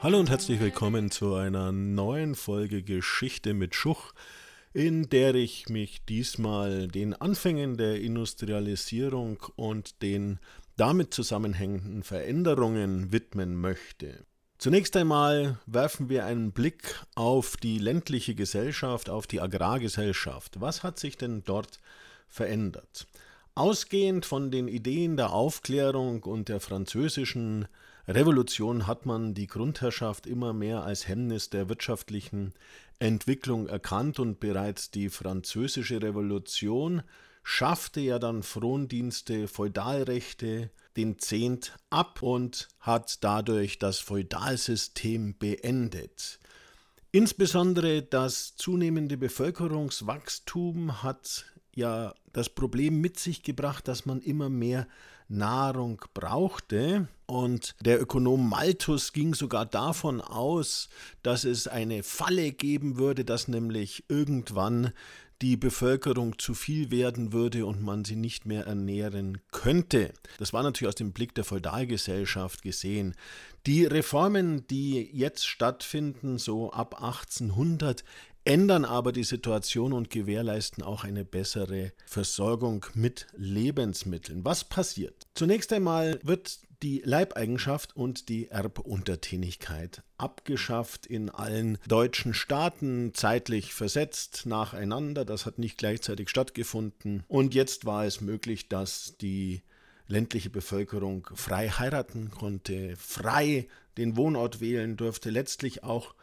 Hallo und herzlich willkommen zu einer neuen Folge Geschichte mit Schuch, in der ich mich diesmal den Anfängen der Industrialisierung und den damit zusammenhängenden Veränderungen widmen möchte. Zunächst einmal werfen wir einen Blick auf die ländliche Gesellschaft, auf die Agrargesellschaft. Was hat sich denn dort verändert? Ausgehend von den Ideen der Aufklärung und der französischen Revolution hat man die Grundherrschaft immer mehr als Hemmnis der wirtschaftlichen Entwicklung erkannt und bereits die französische Revolution schaffte ja dann Frondienste, Feudalrechte, den Zehnt ab und hat dadurch das Feudalsystem beendet. Insbesondere das zunehmende Bevölkerungswachstum hat ja das Problem mit sich gebracht, dass man immer mehr Nahrung brauchte. Und der Ökonom Malthus ging sogar davon aus, dass es eine Falle geben würde, dass nämlich irgendwann die Bevölkerung zu viel werden würde und man sie nicht mehr ernähren könnte. Das war natürlich aus dem Blick der Feudalgesellschaft gesehen. Die Reformen, die jetzt stattfinden, so ab 1800, ändern aber die Situation und gewährleisten auch eine bessere Versorgung mit Lebensmitteln. Was passiert? Zunächst einmal wird die Leibeigenschaft und die Erbuntertänigkeit abgeschafft in allen deutschen Staaten, zeitlich versetzt nacheinander. Das hat nicht gleichzeitig stattgefunden. Und jetzt war es möglich, dass die ländliche Bevölkerung frei heiraten konnte, frei den Wohnort wählen durfte, letztlich auch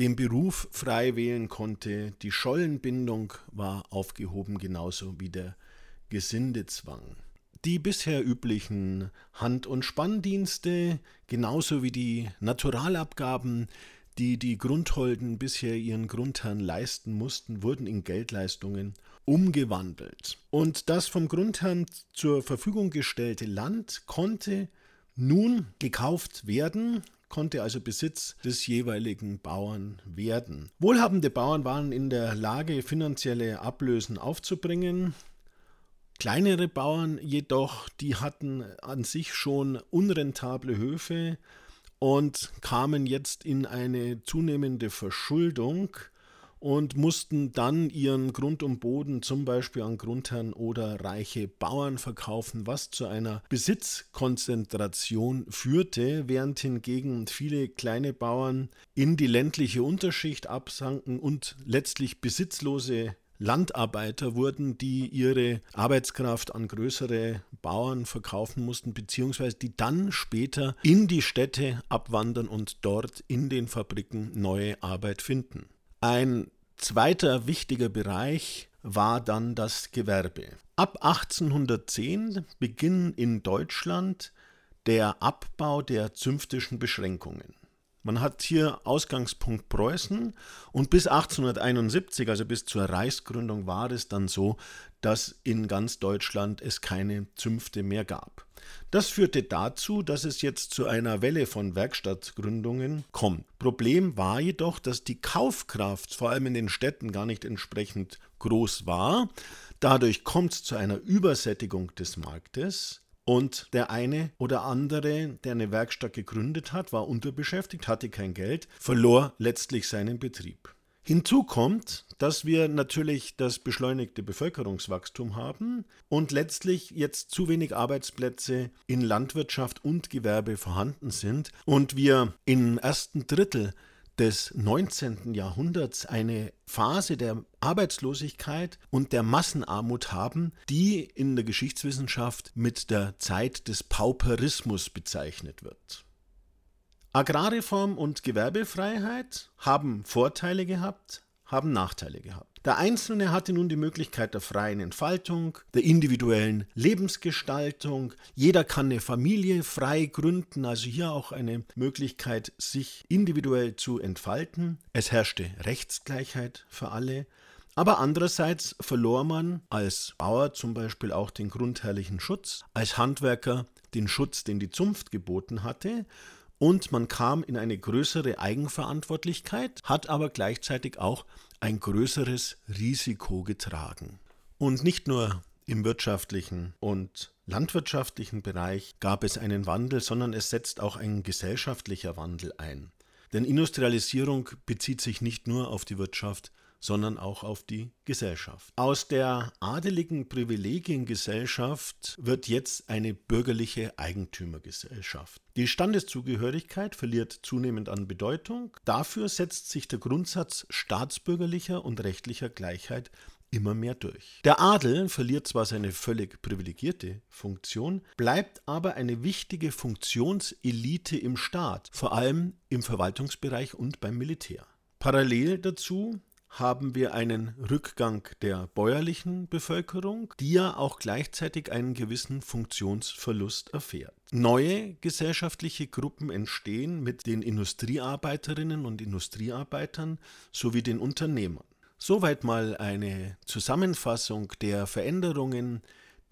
den Beruf frei wählen konnte. Die Schollenbindung war aufgehoben, genauso wie der Gesindezwang. Die bisher üblichen Hand- und Spanndienste, genauso wie die Naturalabgaben, die die Grundholden bisher ihren Grundherren leisten mussten, wurden in Geldleistungen umgewandelt. Und das vom Grundherrn zur Verfügung gestellte Land konnte nun gekauft werden, konnte also Besitz des jeweiligen Bauern werden. Wohlhabende Bauern waren in der Lage, finanzielle Ablösen aufzubringen. Kleinere Bauern jedoch, die hatten an sich schon unrentable Höfe und kamen jetzt in eine zunehmende Verschuldung und mussten dann ihren Grund und Boden zum Beispiel an Grundherren oder reiche Bauern verkaufen, was zu einer Besitzkonzentration führte, während hingegen viele kleine Bauern in die ländliche Unterschicht absanken und letztlich besitzlose Landarbeiter wurden, die ihre Arbeitskraft an größere Bauern verkaufen mussten, beziehungsweise die dann später in die Städte abwandern und dort in den Fabriken neue Arbeit finden. Ein zweiter wichtiger Bereich war dann das Gewerbe. Ab 1810 beginnt in Deutschland der Abbau der zünftischen Beschränkungen. Man hat hier Ausgangspunkt Preußen und bis 1871, also bis zur Reichsgründung, war es dann so, dass in ganz Deutschland es keine Zünfte mehr gab. Das führte dazu, dass es jetzt zu einer Welle von Werkstattgründungen kommt. Problem war jedoch, dass die Kaufkraft vor allem in den Städten gar nicht entsprechend groß war. Dadurch kommt es zu einer Übersättigung des Marktes. Und der eine oder andere, der eine Werkstatt gegründet hat, war unterbeschäftigt, hatte kein Geld, verlor letztlich seinen Betrieb. Hinzu kommt, dass wir natürlich das beschleunigte Bevölkerungswachstum haben und letztlich jetzt zu wenig Arbeitsplätze in Landwirtschaft und Gewerbe vorhanden sind und wir im ersten Drittel des 19. Jahrhunderts eine Phase der Arbeitslosigkeit und der Massenarmut haben, die in der Geschichtswissenschaft mit der Zeit des Pauperismus bezeichnet wird. Agrarreform und Gewerbefreiheit haben Vorteile gehabt, haben Nachteile gehabt. Der Einzelne hatte nun die Möglichkeit der freien Entfaltung, der individuellen Lebensgestaltung. Jeder kann eine Familie frei gründen, also hier auch eine Möglichkeit, sich individuell zu entfalten. Es herrschte Rechtsgleichheit für alle. Aber andererseits verlor man als Bauer zum Beispiel auch den grundherrlichen Schutz, als Handwerker den Schutz, den die Zunft geboten hatte und man kam in eine größere Eigenverantwortlichkeit, hat aber gleichzeitig auch ein größeres Risiko getragen. Und nicht nur im wirtschaftlichen und landwirtschaftlichen Bereich gab es einen Wandel, sondern es setzt auch ein gesellschaftlicher Wandel ein. Denn Industrialisierung bezieht sich nicht nur auf die Wirtschaft, sondern auch auf die Gesellschaft. Aus der adeligen Privilegiengesellschaft wird jetzt eine bürgerliche Eigentümergesellschaft. Die Standeszugehörigkeit verliert zunehmend an Bedeutung. Dafür setzt sich der Grundsatz staatsbürgerlicher und rechtlicher Gleichheit immer mehr durch. Der Adel verliert zwar seine völlig privilegierte Funktion, bleibt aber eine wichtige Funktionselite im Staat, vor allem im Verwaltungsbereich und beim Militär. Parallel dazu haben wir einen Rückgang der bäuerlichen Bevölkerung, die ja auch gleichzeitig einen gewissen Funktionsverlust erfährt. Neue gesellschaftliche Gruppen entstehen mit den Industriearbeiterinnen und Industriearbeitern sowie den Unternehmern. Soweit mal eine Zusammenfassung der Veränderungen,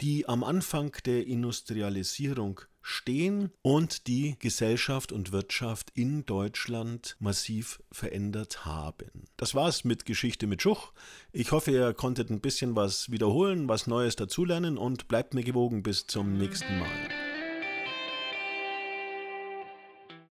die am Anfang der Industrialisierung stehen und die Gesellschaft und Wirtschaft in Deutschland massiv verändert haben. Das war's mit Geschichte mit Schuch. Ich hoffe, ihr konntet ein bisschen was wiederholen, was Neues dazulernen und bleibt mir gewogen bis zum nächsten Mal.